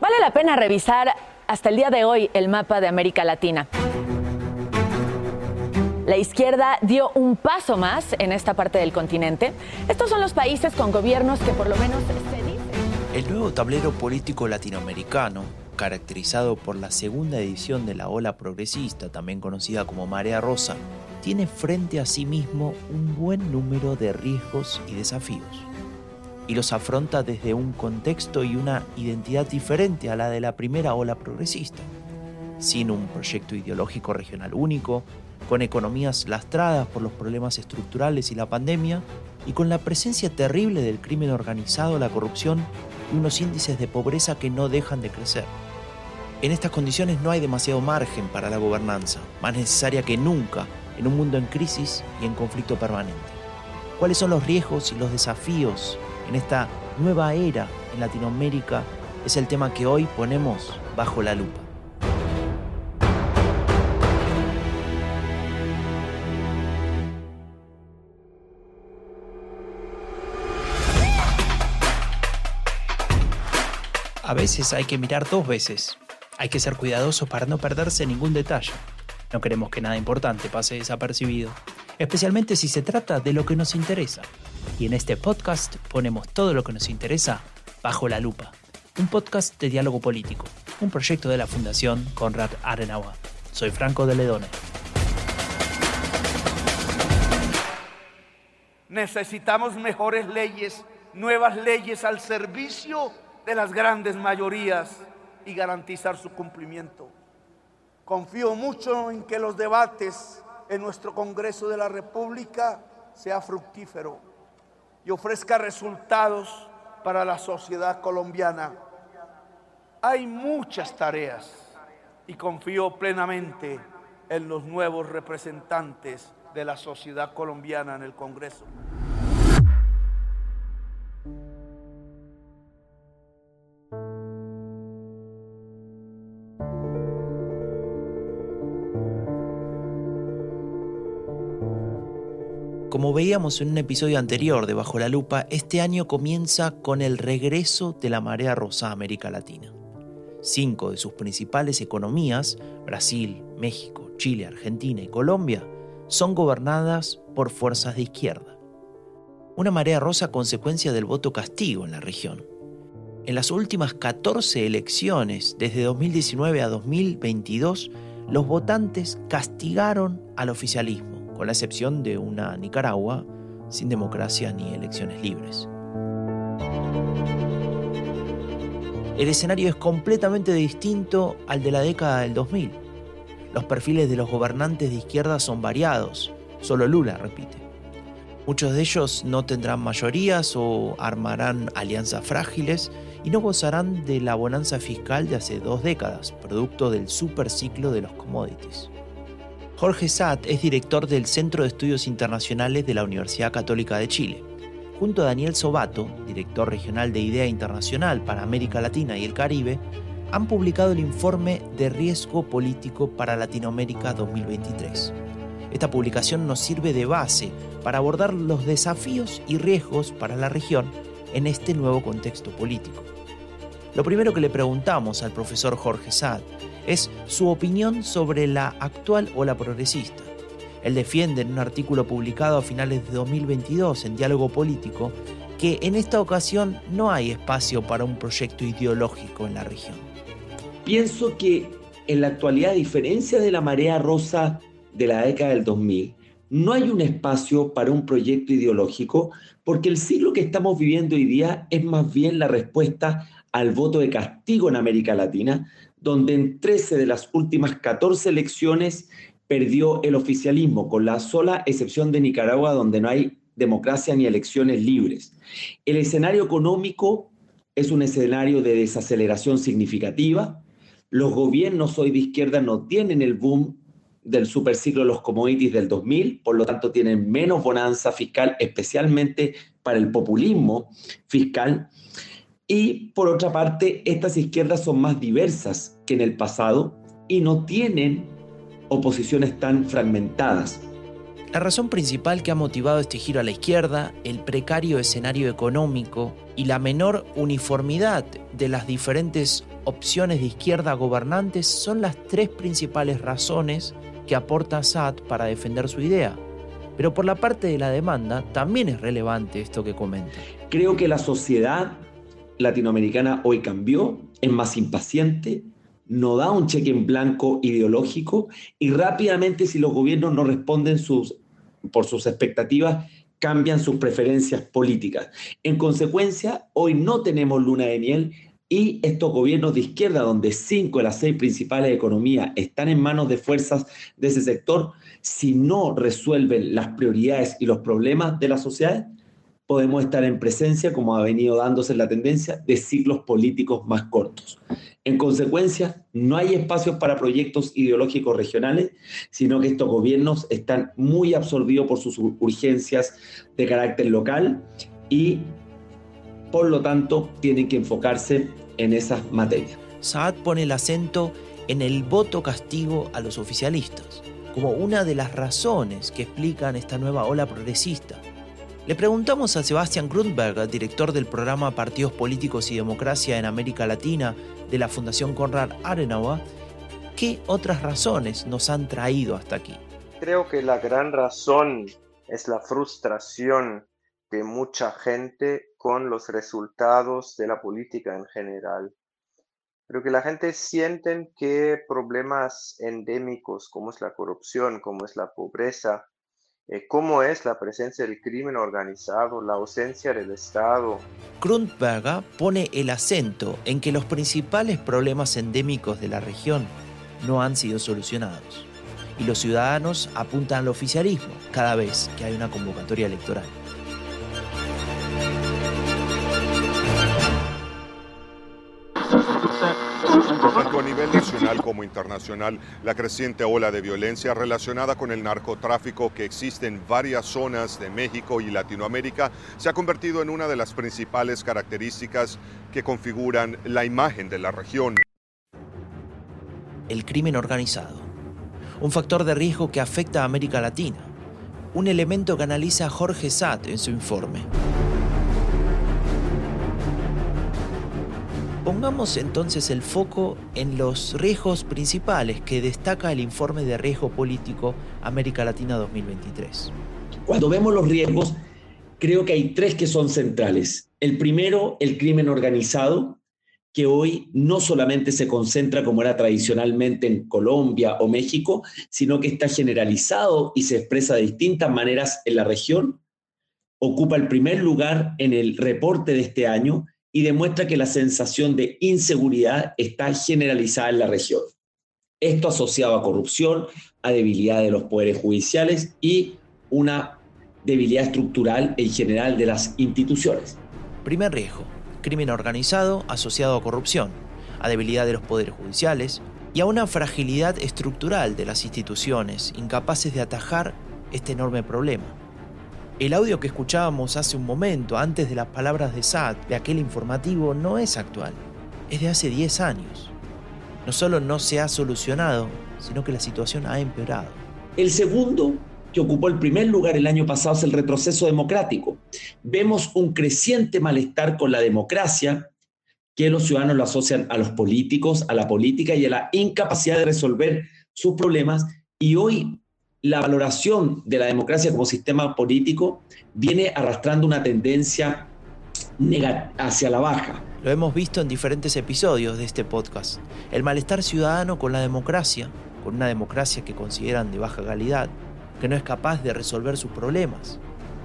Vale la pena revisar hasta el día de hoy el mapa de América Latina. La izquierda dio un paso más en esta parte del continente. Estos son los países con gobiernos que por lo menos se dicen. El nuevo tablero político latinoamericano, caracterizado por la segunda edición de la ola progresista, también conocida como Marea Rosa, tiene frente a sí mismo un buen número de riesgos y desafíos. Y los afronta desde un contexto y una identidad diferente a la de la primera ola progresista, sin un proyecto ideológico regional único, con economías lastradas por los problemas estructurales y la pandemia, y con la presencia terrible del crimen organizado, la corrupción y unos índices de pobreza que no dejan de crecer. En estas condiciones no hay demasiado margen para la gobernanza, más necesaria que nunca en un mundo en crisis y en conflicto permanente. ¿Cuáles son los riesgos y los desafíos en esta nueva era en Latinoamérica? Es el tema que hoy ponemos bajo la lupa. A veces hay que mirar dos veces. Hay que ser cuidadosos para no perderse ningún detalle. No queremos que nada importante pase desapercibido, especialmente si se trata de lo que nos interesa. Y en este podcast ponemos todo lo que nos interesa bajo la lupa. Un podcast de diálogo político, un proyecto de la Fundación Conrad Adenauer. Soy Franco de Ledone. Necesitamos mejores leyes, nuevas leyes al servicio de las grandes mayorías y garantizar su cumplimiento. Confío mucho en que los debates en nuestro Congreso de la República sea fructífero y ofrezca resultados para la sociedad colombiana. Hay muchas tareas y confío plenamente en los nuevos representantes de la sociedad colombiana en el Congreso. Como veíamos en un episodio anterior de Bajo la Lupa, este año comienza con el regreso de la marea rosa a América Latina. Cinco de sus principales economías, Brasil, México, Chile, Argentina y Colombia, son gobernadas por fuerzas de izquierda. Una marea rosa consecuencia del voto castigo en la región. En las últimas 14 elecciones, desde 2019 a 2022, los votantes castigaron al oficialismo con la excepción de una Nicaragua sin democracia ni elecciones libres. El escenario es completamente distinto al de la década del 2000. Los perfiles de los gobernantes de izquierda son variados, solo Lula repite. Muchos de ellos no tendrán mayorías o armarán alianzas frágiles y no gozarán de la bonanza fiscal de hace dos décadas, producto del superciclo de los commodities. Jorge Satt es director del Centro de Estudios Internacionales de la Universidad Católica de Chile. Junto a Daniel Sobato, director regional de IDEA Internacional para América Latina y el Caribe, han publicado el informe de Riesgo Político para Latinoamérica 2023. Esta publicación nos sirve de base para abordar los desafíos y riesgos para la región en este nuevo contexto político. Lo primero que le preguntamos al profesor Jorge Satt es su opinión sobre la actual ola progresista. Él defiende en un artículo publicado a finales de 2022 en Diálogo Político que en esta ocasión no hay espacio para un proyecto ideológico en la región. Pienso que en la actualidad, a diferencia de la marea rosa de la década del 2000, no hay un espacio para un proyecto ideológico porque el siglo que estamos viviendo hoy día es más bien la respuesta al voto de castigo en América Latina, donde en 13 de las últimas 14 elecciones perdió el oficialismo, con la sola excepción de Nicaragua, donde no hay democracia ni elecciones libres. El escenario económico es un escenario de desaceleración significativa. Los gobiernos hoy de izquierda no tienen el boom del superciclo de los commodities del 2000, por lo tanto tienen menos bonanza fiscal, especialmente para el populismo fiscal. Y por otra parte, estas izquierdas son más diversas que en el pasado y no tienen oposiciones tan fragmentadas. La razón principal que ha motivado este giro a la izquierda, el precario escenario económico y la menor uniformidad de las diferentes opciones de izquierda gobernantes son las tres principales razones que aporta Assad para defender su idea. Pero por la parte de la demanda también es relevante esto que comenta. Creo que la sociedad latinoamericana hoy cambió, es más impaciente, no da un cheque en blanco ideológico y rápidamente si los gobiernos no responden sus, por sus expectativas, cambian sus preferencias políticas. En consecuencia, hoy no tenemos luna de miel y estos gobiernos de izquierda, donde cinco de las seis principales economías están en manos de fuerzas de ese sector, si no resuelven las prioridades y los problemas de la sociedad, podemos estar en presencia, como ha venido dándose la tendencia, de ciclos políticos más cortos. En consecuencia, no hay espacios para proyectos ideológicos regionales, sino que estos gobiernos están muy absorbidos por sus urgencias de carácter local y, por lo tanto, tienen que enfocarse en esas materias. Saad pone el acento en el voto castigo a los oficialistas, como una de las razones que explican esta nueva ola progresista le preguntamos a Sebastian Grundberg, director del programa Partidos Políticos y Democracia en América Latina de la Fundación Konrad Adenauer, qué otras razones nos han traído hasta aquí. Creo que la gran razón es la frustración de mucha gente con los resultados de la política en general. Creo que la gente siente que problemas endémicos como es la corrupción, como es la pobreza, cómo es la presencia del crimen organizado, la ausencia del Estado. Grundberger pone el acento en que los principales problemas endémicos de la región no han sido solucionados y los ciudadanos apuntan al oficialismo cada vez que hay una convocatoria electoral. Como internacional, la creciente ola de violencia relacionada con el narcotráfico que existe en varias zonas de México y Latinoamérica se ha convertido en una de las principales características que configuran la imagen de la región. El crimen organizado, un factor de riesgo que afecta a América Latina, un elemento que analiza Jorge Satt en su informe. Pongamos entonces el foco en los riesgos principales que destaca el informe de riesgo político América Latina 2023. Cuando vemos los riesgos, creo que hay tres que son centrales. El primero, el crimen organizado, que hoy no solamente se concentra como era tradicionalmente en Colombia o México, sino que está generalizado y se expresa de distintas maneras en la región. Ocupa el primer lugar en el reporte de este año y demuestra que la sensación de inseguridad está generalizada en la región. Esto asociado a corrupción, a debilidad de los poderes judiciales y una debilidad estructural en general de las instituciones. Primer riesgo, crimen organizado asociado a corrupción, a debilidad de los poderes judiciales y a una fragilidad estructural de las instituciones incapaces de atajar este enorme problema. El audio que escuchábamos hace un momento, antes de las palabras de Saad, de aquel informativo, no es actual. Es de hace 10 años. No solo no se ha solucionado, sino que la situación ha empeorado. El segundo, que ocupó el primer lugar el año pasado, es el retroceso democrático. Vemos un creciente malestar con la democracia, que los ciudadanos lo asocian a los políticos, a la política y a la incapacidad de resolver sus problemas. Y hoy la valoración de la democracia como sistema político viene arrastrando una tendencia hacia la baja. Lo hemos visto en diferentes episodios de este podcast. El malestar ciudadano con la democracia, con una democracia que consideran de baja calidad, que no es capaz de resolver sus problemas.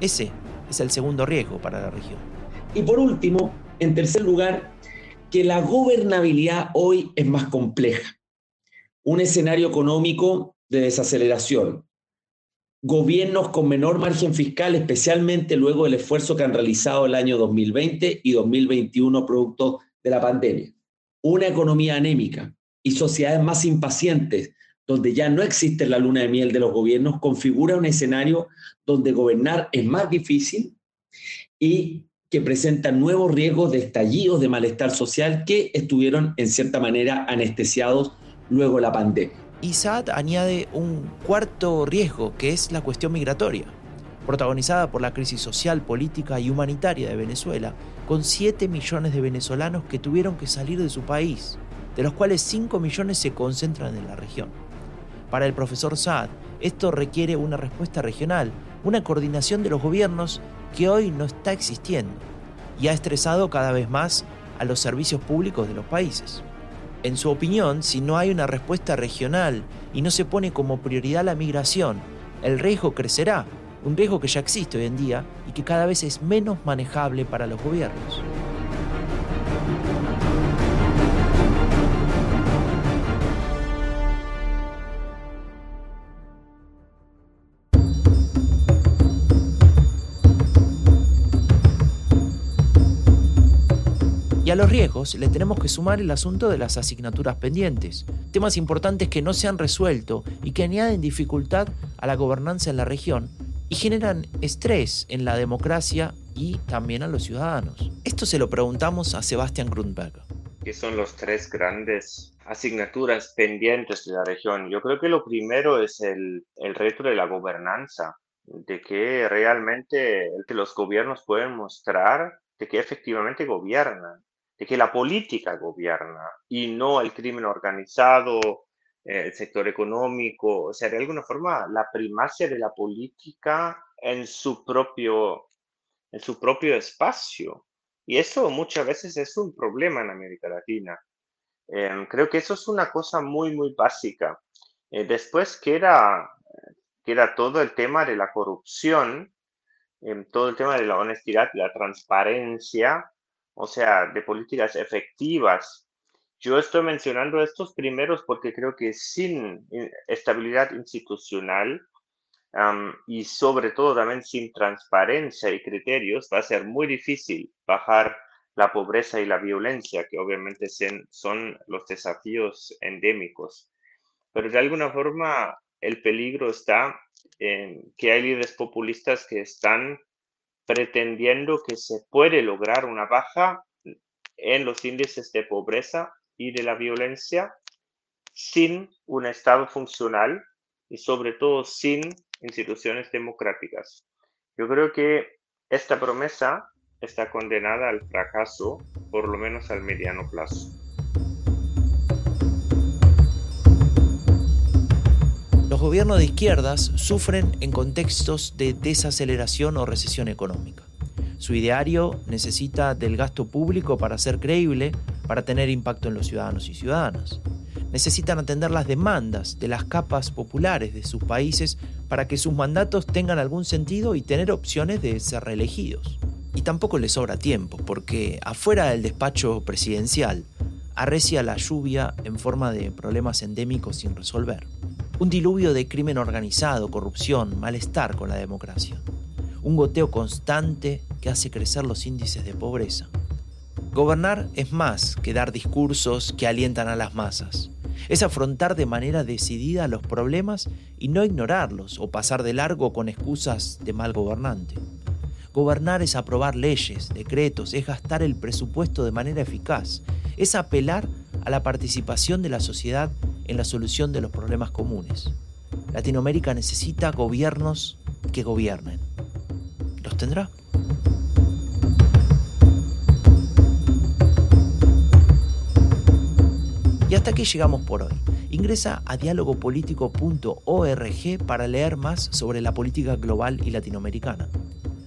Ese es el segundo riesgo para la región. Y por último, en tercer lugar, que la gobernabilidad hoy es más compleja. Un escenario económico de desaceleración, gobiernos con menor margen fiscal, especialmente luego del esfuerzo que han realizado el año 2020 y 2021 producto de la pandemia. Una economía anémica y sociedades más impacientes, donde ya no existe la luna de miel de los gobiernos, configura un escenario donde gobernar es más difícil y que presenta nuevos riesgos de estallidos de malestar social que estuvieron en cierta manera anestesiados luego de la pandemia. Y Saad añade un cuarto riesgo, que es la cuestión migratoria, protagonizada por la crisis social, política y humanitaria de Venezuela, con 7 millones de venezolanos que tuvieron que salir de su país, de los cuales 5 millones se concentran en la región. Para el profesor Saad, esto requiere una respuesta regional, una coordinación de los gobiernos que hoy no está existiendo y ha estresado cada vez más a los servicios públicos de los países. En su opinión, si no hay una respuesta regional y no se pone como prioridad la migración, el riesgo crecerá, un riesgo que ya existe hoy en día y que cada vez es menos manejable para los gobiernos. Los riesgos le tenemos que sumar el asunto de las asignaturas pendientes, temas importantes que no se han resuelto y que añaden dificultad a la gobernanza en la región y generan estrés en la democracia y también a los ciudadanos. Esto se lo preguntamos a Sebastián Grundberg. ¿Qué son los tres grandes asignaturas pendientes de la región? Yo creo que lo primero es el, el reto de la gobernanza, de que realmente los gobiernos pueden mostrar de que efectivamente gobiernan de que la política gobierna y no el crimen organizado, eh, el sector económico, o sea, de alguna forma la primacia de la política en su propio, en su propio espacio. Y eso muchas veces es un problema en América Latina. Em, creo que eso es una cosa muy, muy básica. Eh, después queda, queda todo el tema de la corrupción, em, todo el tema de la honestidad, la transparencia, o sea, de políticas efectivas. Yo estoy mencionando estos primeros porque creo que sin estabilidad institucional y sobre todo también sin transparencia y criterios va a ser muy difícil bajar la pobreza y la violencia, que obviamente son los desafíos endémicos. Pero de alguna forma el peligro está en que hay líderes populistas que están pretendiendo que se puede lograr una baja en los índices de pobreza y de la violencia sin un Estado funcional y sobre todo sin instituciones democráticas. Yo creo que esta promesa está condenada al fracaso, por lo menos al mediano plazo. Gobiernos de izquierdas sufren en contextos de desaceleración o recesión económica. Su ideario necesita del gasto público para ser creíble, para tener impacto en los ciudadanos y ciudadanas. Necesitan atender las demandas de las capas populares de sus países para que sus mandatos tengan algún sentido y tener opciones de ser reelegidos. Y tampoco les sobra tiempo, porque afuera del despacho presidencial arrecia la lluvia en forma de problemas endémicos sin resolver. Un diluvio de crimen organizado, corrupción, malestar con la democracia. Un goteo constante que hace crecer los índices de pobreza. Gobernar es más que dar discursos que alientan a las masas. Es afrontar de manera decidida los problemas y no ignorarlos o pasar de largo con excusas de mal gobernante. Gobernar es aprobar leyes, decretos, es gastar el presupuesto de manera eficaz, es apelar a la participación de la sociedad en la solución de los problemas comunes. Latinoamérica necesita gobiernos que gobiernen. ¿Los tendrá? Y hasta aquí llegamos por hoy. Ingresa a dialogopolitico.org para leer más sobre la política global y latinoamericana.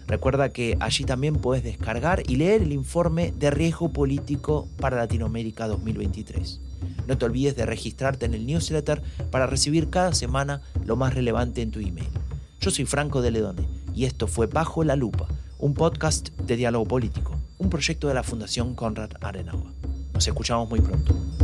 Recuerda que allí también puedes descargar y leer el informe de riesgo político para Latinoamérica 2023. No te olvides de registrarte en el newsletter para recibir cada semana lo más relevante en tu email. Yo soy Franco de Ledone y esto fue Bajo la Lupa, un podcast de diálogo político, un proyecto de la Fundación Conrad Adenauer. Nos escuchamos muy pronto.